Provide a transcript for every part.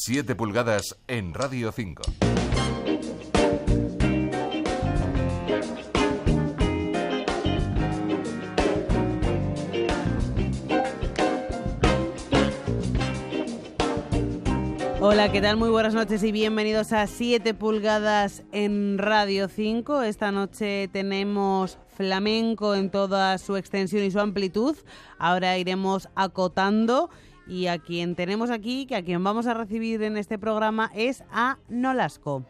7 pulgadas en Radio 5. Hola, ¿qué tal? Muy buenas noches y bienvenidos a 7 pulgadas en Radio 5. Esta noche tenemos flamenco en toda su extensión y su amplitud. Ahora iremos acotando y a quien tenemos aquí, que a quien vamos a recibir en este programa es a Nolasco.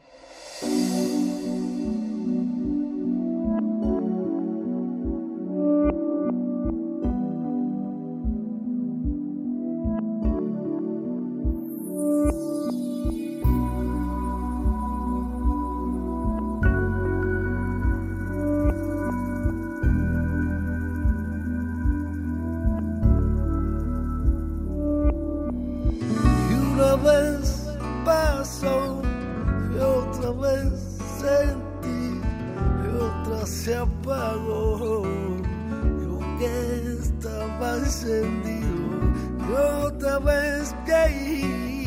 Encendido, y otra vez caí,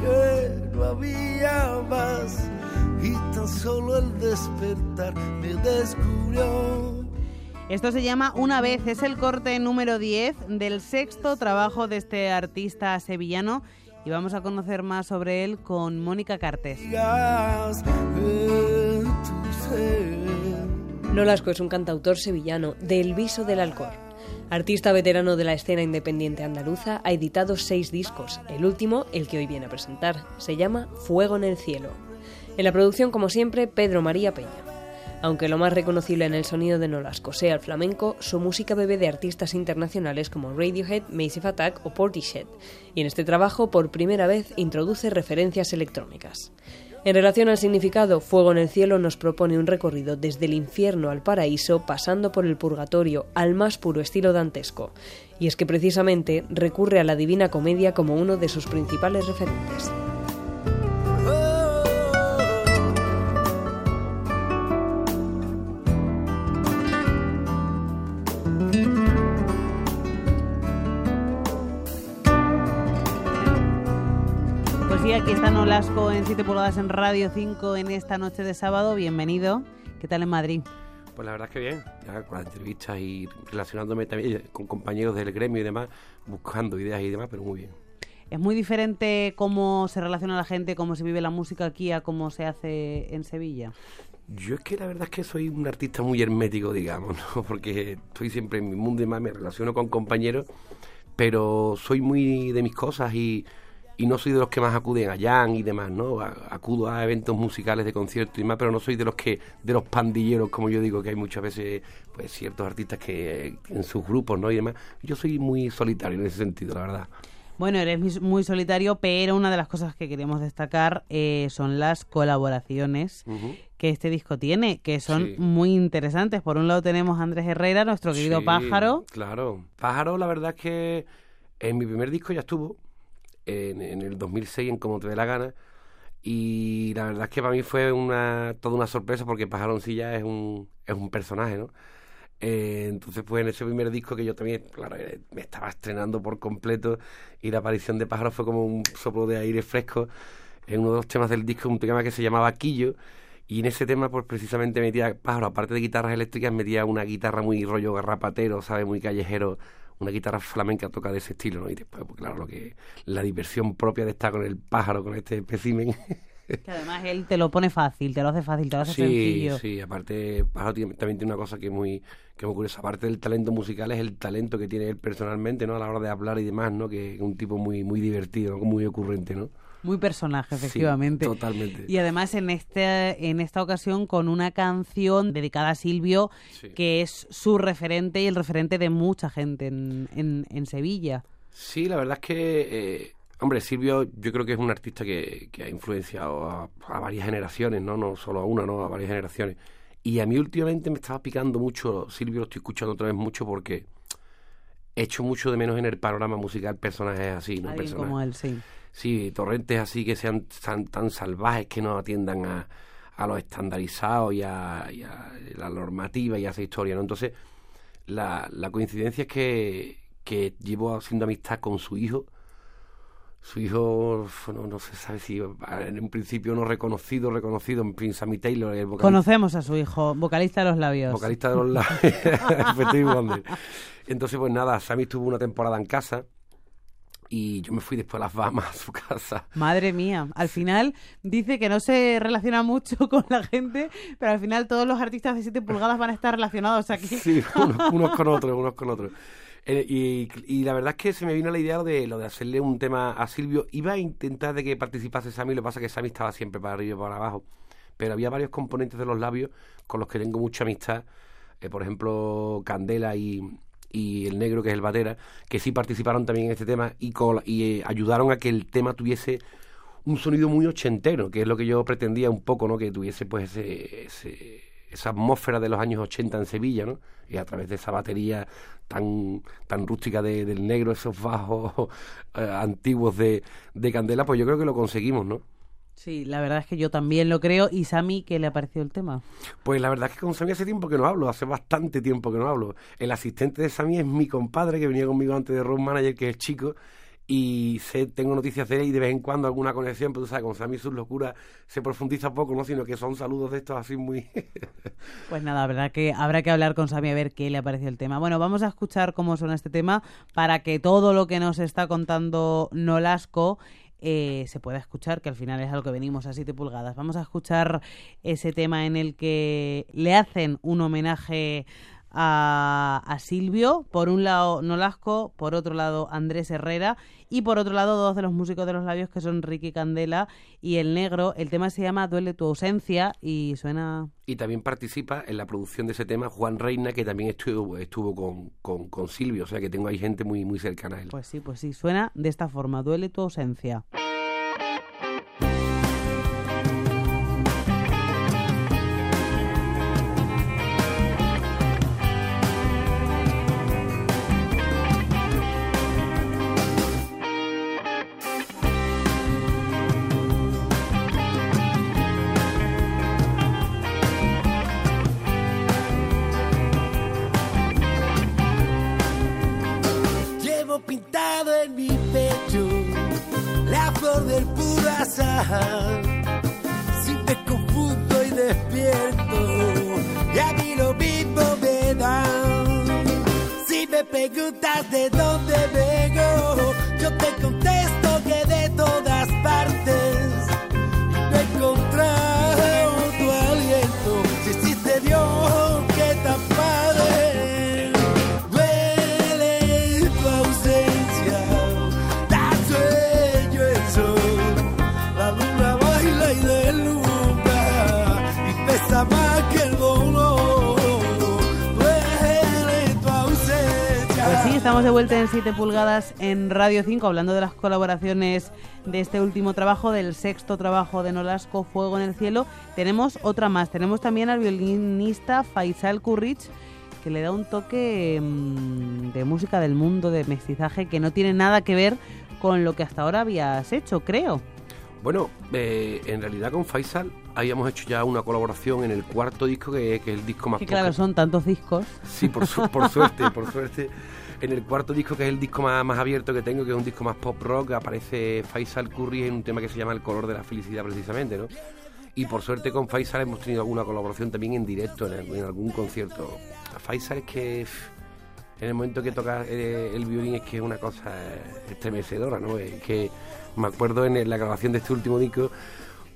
que no había más. Y tan solo el despertar me descubrió. Esto se llama Una vez, es el corte número 10 del sexto trabajo de este artista sevillano y vamos a conocer más sobre él con Mónica Cartes. Nolasco es un cantautor sevillano de El Viso del Alcor. Artista veterano de la escena independiente andaluza, ha editado seis discos. El último, el que hoy viene a presentar, se llama Fuego en el Cielo. En la producción, como siempre, Pedro María Peña. Aunque lo más reconocible en el sonido de Nolasco sea el flamenco, su música bebe de artistas internacionales como Radiohead, Massive Attack o Portishead, y en este trabajo por primera vez introduce referencias electrónicas. En relación al significado, Fuego en el Cielo nos propone un recorrido desde el infierno al paraíso, pasando por el purgatorio al más puro estilo dantesco. Y es que precisamente recurre a la Divina Comedia como uno de sus principales referentes. Aquí está Nolasco en 7 pulgadas en Radio 5 en esta noche de sábado. Bienvenido. ¿Qué tal en Madrid? Pues la verdad es que bien, ya con las entrevistas y relacionándome también con compañeros del gremio y demás, buscando ideas y demás, pero muy bien. ¿Es muy diferente cómo se relaciona la gente, cómo se vive la música aquí a cómo se hace en Sevilla? Yo es que la verdad es que soy un artista muy hermético, digamos, ¿no? porque estoy siempre en mi mundo y demás, me relaciono con compañeros, pero soy muy de mis cosas y, y no soy de los que más acuden a jam y demás, ¿no? Acudo a eventos musicales de conciertos y demás, pero no soy de los que de los pandilleros, como yo digo, que hay muchas veces pues ciertos artistas que tienen sus grupos, ¿no? Y demás. Yo soy muy solitario en ese sentido, la verdad. Bueno, eres muy solitario, pero una de las cosas que queremos destacar eh, son las colaboraciones que este disco tiene, que son Sí. muy interesantes. Por un lado tenemos a Andrés Herrera, nuestro querido Sí, pájaro. Claro. Pájaro, la verdad es que en mi primer disco ya estuvo, en, el 2006, en Como te dé la gana. Y la verdad es que para mí fue una toda una sorpresa porque ya es un, es un personaje, ¿no? Eh, entonces, pues en ese primer disco que yo también, claro, me estaba estrenando por completo y la aparición de Pájaro fue como un soplo de aire fresco. En uno de los temas del disco, un tema que se llamaba Quillo, y en ese tema, pues precisamente metía pájaro, aparte de guitarras eléctricas, metía una guitarra muy rollo garrapatero, ¿sabes? Muy callejero, una guitarra flamenca toca de ese estilo, ¿no? Y después, pues claro, lo que la diversión propia de estar con el pájaro, con este espécimen. Que además él te lo pone fácil, te lo hace fácil, te lo hace sí, sencillo. sí, aparte, pájaro también tiene una cosa que es muy, que es muy curiosa. Aparte del talento musical, es el talento que tiene él personalmente, ¿no? A la hora de hablar y demás, ¿no? Que es un tipo muy, muy divertido, ¿no? muy ocurrente, ¿no? Muy personaje, Sí, efectivamente. totalmente. Y además en este en esta ocasión con una canción dedicada a Silvio, Sí. que es su referente y el referente de mucha gente en, en, en Sevilla. Sí, la verdad es que, eh, hombre, Silvio yo creo que es un artista que, que ha influenciado a, a varias generaciones, ¿no? No solo a una, ¿no? A varias generaciones. Y a mí últimamente me estaba picando mucho, Silvio lo estoy escuchando otra vez mucho porque echo mucho de menos en el panorama musical personajes así, ¿no? Alguien Personajes- como él, sí. Sí, torrentes así que sean tan, tan salvajes que no atiendan a, a lo estandarizado y a, y a la normativa y a esa historia, ¿no? Entonces, la, la coincidencia es que, que llevo haciendo amistad con su hijo Su hijo, no, no se sabe si en un principio no reconocido, reconocido, en fin, Sammy Taylor, el vocalista. Conocemos a su hijo, vocalista de los labios. Vocalista de los labios. Entonces, pues nada, Sammy estuvo una temporada en casa y yo me fui después a las Bahamas a su casa. Madre mía, al final dice que no se relaciona mucho con la gente, pero al final todos los artistas de 7 pulgadas van a estar relacionados aquí. Sí, unos, con otros, unos con otros. Eh, y, la verdad es que se me vino la idea de lo de hacerle un tema a Silvio. Iba a intentar de que participase Sammy, lo que pasa es que Sammy estaba siempre para arriba y para abajo. Pero había varios componentes de los labios con los que tengo mucha amistad. Eh, por ejemplo, Candela y, y el negro, que es el batera, que sí participaron también en este tema y, y eh, ayudaron a que el tema tuviese un sonido muy ochentero, que es lo que yo pretendía un poco, ¿no? Que tuviese pues ese, esa atmósfera de los años 80 en Sevilla, ¿no? Y a través de esa batería tan, tan rústica del negro, esos bajos eh, antiguos de, de Candela, pues yo creo que lo conseguimos, ¿no? Sí, la verdad es que yo también lo creo. ¿Y Sami qué le ha parecido el tema? Pues la verdad es que con Sami hace tiempo que no hablo, hace bastante tiempo que no hablo. El asistente de Sami es mi compadre que venía conmigo antes de Road Manager, que es chico, y sé, tengo noticias de él y de vez en cuando alguna conexión, pero tú sabes, con Sami sus locuras se profundiza poco, ¿no? Sino que son saludos de estos así muy... pues nada, la verdad que habrá que hablar con Sami a ver qué le ha parecido el tema. Bueno, vamos a escuchar cómo suena este tema para que todo lo que nos está contando Nolasco eh, se pueda escuchar, que al final es a lo que venimos a 7 pulgadas. Vamos a escuchar ese tema en el que le hacen un homenaje a, a, Silvio, por un lado Nolasco, por otro lado Andrés Herrera y por otro lado dos de los músicos de los labios que son Ricky Candela y El Negro. El tema se llama Duele tu ausencia y suena... Y también participa en la producción de ese tema Juan Reina, que también estuvo, estuvo con, con, con Silvio, o sea que tengo ahí gente muy, muy cercana a él. Pues sí, pues sí, suena de esta forma, Duele tu ausencia. Vuelta en 7 pulgadas en Radio 5 hablando de las colaboraciones de este último trabajo, del sexto trabajo de Nolasco, Fuego en el Cielo. Tenemos otra más, tenemos también al violinista Faisal Kurrich que le da un toque mm, de música del mundo, de mestizaje, que no tiene nada que ver con lo que hasta ahora habías hecho, creo. Bueno, eh, en realidad con Faisal habíamos hecho ya una colaboración en el cuarto disco, que, que es el disco más Que claro, son tantos discos. Sí, por, su- por suerte, por suerte. En el cuarto disco, que es el disco más, más abierto que tengo, que es un disco más pop rock, aparece Faisal Curry en un tema que se llama El color de la felicidad, precisamente, ¿no? Y por suerte con Faisal hemos tenido alguna colaboración también en directo, en, algún- concierto. Faisal es que en el momento que toca eh, el violín es que es una cosa estremecedora, ¿no? Es que me acuerdo en la grabación de este último disco,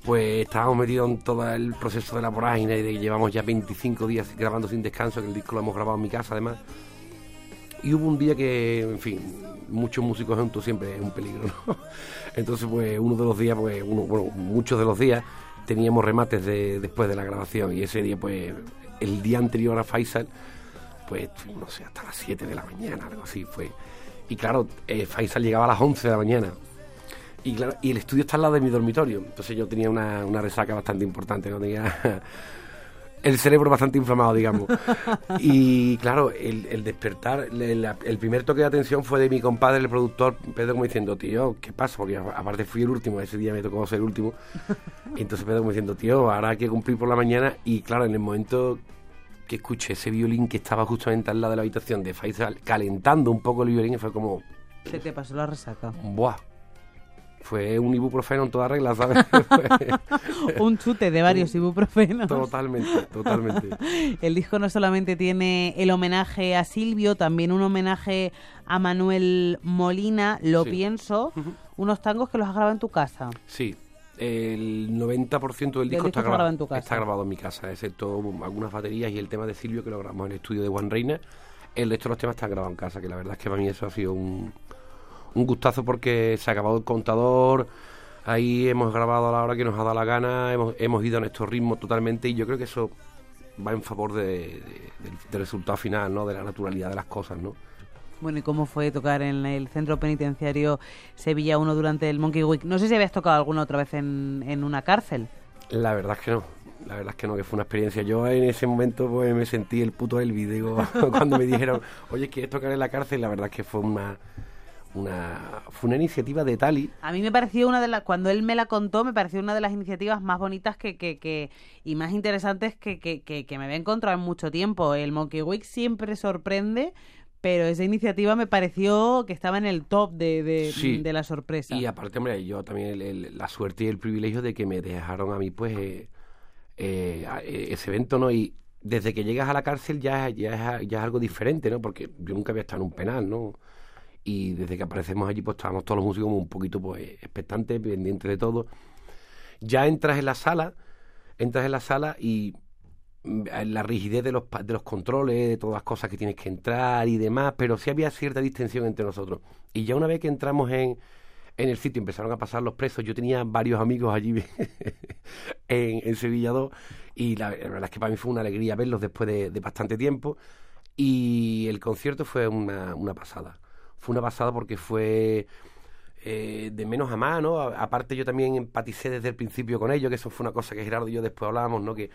pues estábamos metidos en todo el proceso de la vorágine, de que llevamos ya 25 días grabando sin descanso, que el disco lo hemos grabado en mi casa además. Y hubo un día que, en fin, muchos músicos juntos siempre es un peligro, ¿no? Entonces, pues uno de los días, pues, uno, bueno, muchos de los días teníamos remates de, después de la grabación y ese día, pues, el día anterior a Faisal, pues, no sé, hasta las 7 de la mañana, algo así fue. Y claro, eh, Faisal llegaba a las 11 de la mañana. Y, claro, y el estudio está al lado de mi dormitorio. Entonces yo tenía una, una resaca bastante importante. ¿no? Tenía el cerebro bastante inflamado, digamos. Y claro, el, el despertar, el, el primer toque de atención fue de mi compadre, el productor, Pedro, como diciendo, tío, ¿qué pasa? Porque aparte fui el último, ese día me tocó ser el último. Y entonces Pedro como diciendo, tío, ahora hay que cumplir por la mañana. Y claro, en el momento que escuché ese violín que estaba justamente al lado de la habitación de Faisal, calentando un poco el violín, fue como, Se te pasó la resaca. ¡buah! Fue un ibuprofeno en toda regla, ¿sabes? un chute de varios ibuprofenos. totalmente, totalmente. El disco no solamente tiene el homenaje a Silvio, también un homenaje a Manuel Molina, lo Sí. pienso, unos tangos que los has grabado en tu casa. Sí, el 90% del disco, disco está, grabado en tu casa. está grabado en mi casa, excepto algunas baterías y el tema de Silvio que lo grabamos en el estudio de Juan Reina. El resto de los temas están grabados en casa, que la verdad es que para mí eso ha sido un, un gustazo porque se ha acabado el contador, ahí hemos grabado a la hora que nos ha dado la gana, hemos, hemos ido a nuestro ritmo totalmente y yo creo que eso va en favor de- de- del, del resultado final, ¿no? De la naturalidad de las cosas, ¿no? Bueno, ¿y cómo fue tocar en el centro penitenciario Sevilla 1 durante el Monkey Week? No sé si habías tocado alguna otra vez en, en una cárcel. La verdad es que no. La verdad es que no, que fue una experiencia. Yo en ese momento pues me sentí el puto del digo, cuando me dijeron, oye, ¿quieres tocar en la cárcel? La verdad es que fue una, una, fue una iniciativa de Tali. A mí me pareció una de las, cuando él me la contó, me pareció una de las iniciativas más bonitas que, que, que y más interesantes que, que, que, que me había encontrado en mucho tiempo. El Monkey Week siempre sorprende, pero esa iniciativa me pareció que estaba en el top de, de, Sí. de la sorpresa. Y aparte, hombre, yo también el- el- la suerte y el privilegio de que me dejaron a mí, pues, eh, eh, eh, ese evento, ¿no? Y desde que llegas a la cárcel ya, ya, es, ya es algo diferente, ¿no? Porque yo nunca había estado en un penal, ¿no? Y desde que aparecemos allí, pues estábamos todos los músicos un poquito, pues, expectantes, pendientes de todo. Ya entras en la sala, entras en la sala y mm, la rigidez de los, de los controles, de todas las cosas que tienes que entrar y demás, pero sí había cierta distensión entre nosotros. Y ya una vez que entramos en, en el sitio, empezaron a pasar los presos, yo tenía varios amigos allí en, en Sevilla 2 y la, la verdad es que para mí fue una alegría verlos después de, de bastante tiempo y el concierto fue una, una pasada. Fue una pasada porque fue eh, de menos a más, ¿no? A- Aparte yo también empaticé desde el principio con ellos, que eso fue una cosa que Gerardo y yo después hablábamos, ¿no? Que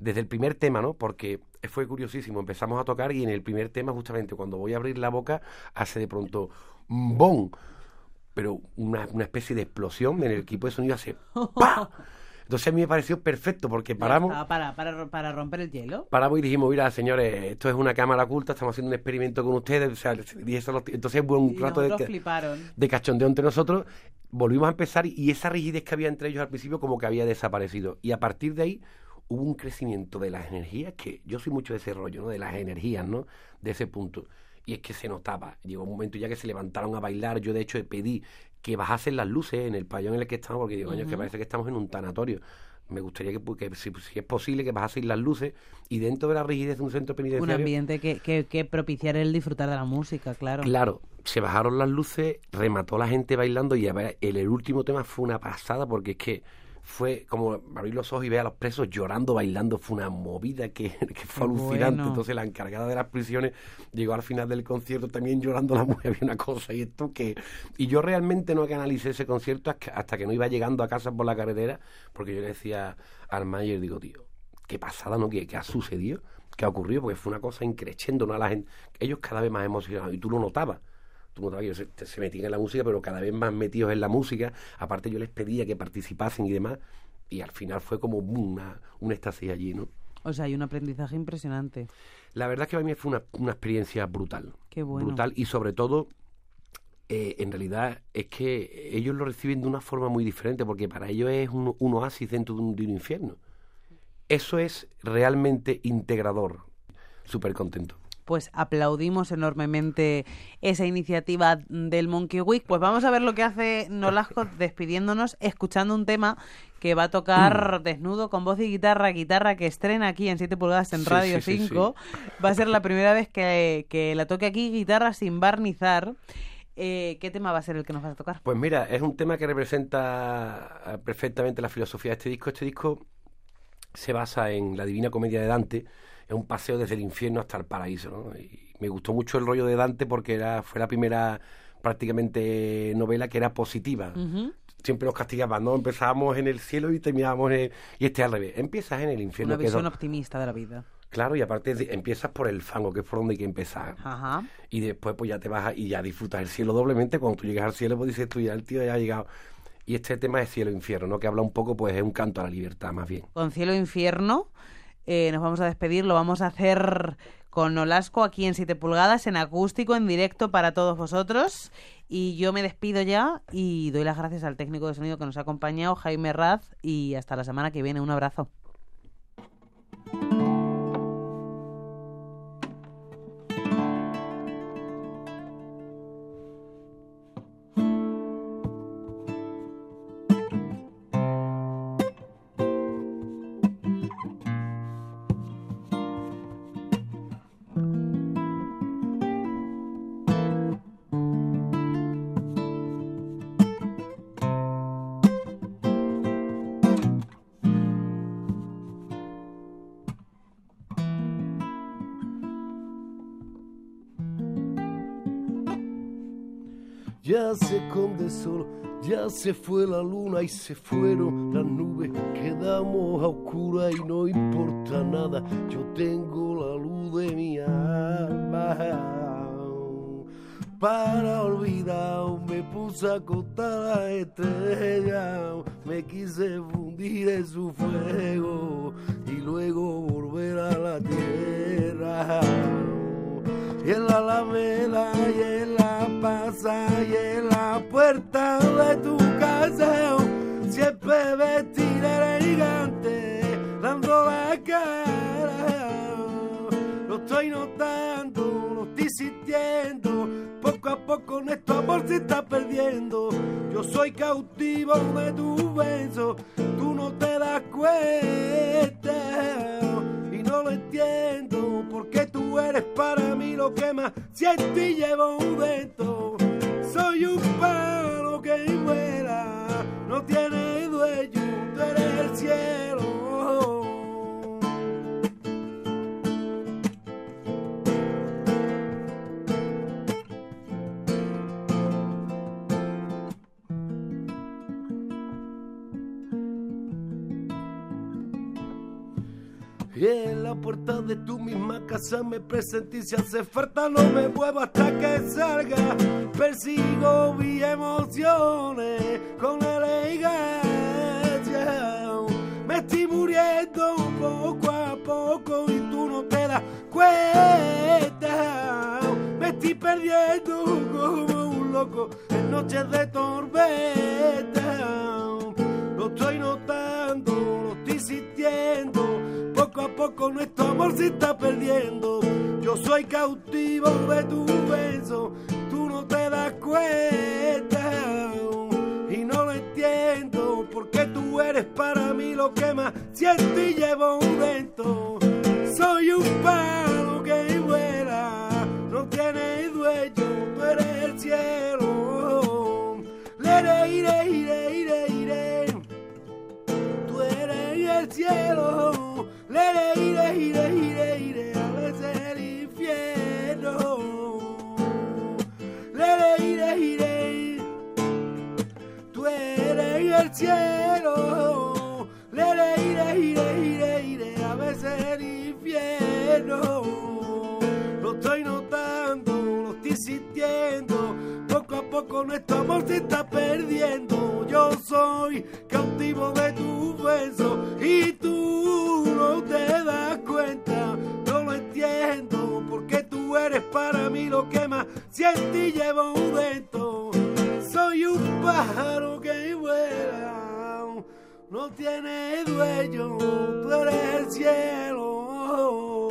desde el primer tema, ¿no? Porque fue curiosísimo, empezamos a tocar y en el primer tema justamente cuando voy a abrir la boca hace de pronto ¡bom! Pero una, una especie de explosión en el equipo de sonido hace ¡pa! Entonces a mí me pareció perfecto porque paramos para, para, para romper el hielo. paramos y dijimos, mira, señores, esto es una cámara oculta, estamos haciendo un experimento con ustedes. O sea, y eso entonces hubo un Y rato de, fliparon. de cachondeo entre nosotros. Volvimos a empezar y esa rigidez que había entre ellos al principio como que había desaparecido. Y a partir de ahí hubo un crecimiento de las energías, que yo soy mucho de ese rollo, ¿no? De las energías, ¿no? De ese punto. Y es que se notaba. Llegó un momento ya que se levantaron a bailar. Yo, de hecho, pedí que bajasen las luces en el pabellón en el que estamos, porque digo, coño, que parece que estamos en un tanatorio. Me gustaría que, que si, si es posible, que bajasen las luces y dentro de la rigidez de un centro Un penitenciario... ambiente que, que, que propiciara el disfrutar de la música, claro. Claro, se bajaron las luces, remató la gente bailando y el, el último tema fue una pasada porque es que fue como abrir los ojos y ver a los presos llorando, bailando, fue una movida que, que fue alucinante. bueno. Entonces la encargada de las prisiones llegó al final del concierto también llorando la mujer, había una cosa y esto que... Y yo realmente no canalicé ese concierto hasta, hasta que no iba llegando a casa por la carretera, porque yo le decía al Mayer, digo, tío, qué pasada, ¿no? ¿Qué, qué ha sucedido? ¿Qué ha ocurrido? Porque fue una cosa increciendo, ¿no? A la gente, ellos cada vez más emocionados y tú lo notabas. Tú que ellos se, se metían en la música, pero cada vez más metidos en la música. Aparte yo les pedía que participasen y demás. Y al final fue como una, un éxtasis allí, ¿no? O sea, hay un aprendizaje impresionante. La verdad es que para mí fue una, una experiencia brutal. Qué bueno. Brutal y sobre todo, eh, en realidad es que ellos lo reciben de una forma muy diferente porque para ellos es un, un oasis dentro de un, de un infierno. Eso es realmente integrador. Súper contento. Pues aplaudimos enormemente esa iniciativa del Monkey Week. Pues vamos a ver lo que hace Nolasco despidiéndonos, escuchando un tema que va a tocar desnudo con voz y guitarra, guitarra que estrena aquí en 7 pulgadas en Sí, Radio sí, sí, 5. Va a ser la primera vez que, que la toque aquí, guitarra sin barnizar. Eh, ¿Qué tema va a ser el que nos vas a tocar? Pues mira, es un tema que representa eh, perfectamente la filosofía de este disco. Este disco se basa en la Divina Comedia de Dante, es un paseo desde el infierno hasta el paraíso. ¿no? Y me gustó mucho el rollo de Dante porque era, fue la primera prácticamente novela que era positiva. Siempre nos castigaban, ¿no? Empezábamos en el cielo y terminábamos en el... Y este al revés. Empiezas en el infierno. Una que es visión optimista de la vida. Claro, y aparte de- empiezas por el fango, que es por donde hay que empezar. Ajá. Y después pues ya te vas a- y ya disfrutas el cielo doblemente. Cuando tú llegas al cielo, pues dices tú, ya el tío ya ha llegado. Y este tema es cielo e infierno, ¿no? Que habla un poco, pues es un canto a la libertad, más bien. Con cielo e infierno. Eh, nos vamos a despedir, lo vamos a hacer con Nolasco aquí en 7 pulgadas, en acústico, en directo para todos vosotros. Y yo me despido ya y doy las gracias al técnico de sonido que nos ha acompañado, Jaime Raz, y hasta la semana que viene. Un abrazo. Ya se esconde solo, ya se fue la luna y se fueron las nubes, quedamos a oscura y no importa nada, yo tengo la luz de mi alma. Para olvidar me puse a contar las estrellas, me quise fundir en su fuego y luego volver a la tierra. Y en la alameda y en la pasa y en la puerta de tu casa siempre vestida elegante dando la cara lo estoy notando lo estoy sintiendo poco a poco nuestro amor se está perdiendo. Yo soy cautivo de tu beso tú no te das cuenta y no lo entiendo porque tú eres para mí lo que más siento y llevo dentro. Tiene dueño, tú eres el cielo. Y en la puerta de tu misma casa me presenté si hace falta no me muevo hasta que salga. Persigo mi emociones con elegancia. Me estoy muriendo poco a poco y tú no te das cuenta. Me estoy perdiendo como un loco en noches de tormenta. Lo estoy notando, lo estoy sintiendo poco a poco nuestro amor se está perdiendo. Yo soy cautivo de tu beso, tú no te das cuenta. Y no lo entiendo, porque tú eres para mí lo que más siento y llevo dentro. Soy un palo que vuela, no tiene dueño, tú eres el cielo. Lere, ire, ire, ire, ire. Tú eres el cielo. Lere, ire, ire, ire, ire, a veces el infierno. Lere, ire, ire, cielo. Lere, ire, ire, ire, ire, a veces el infierno. Lo estoy notando, lo estoy sintiendo. Poco a poco nuestro amor se está perdiendo. Yo soy cautivo de tu beso y tú no te das cuenta. No lo entiendo porque tú eres para mí lo que más siento y llevo dentro soy un pájaro que vuela, no tiene dueño, tú eres el cielo.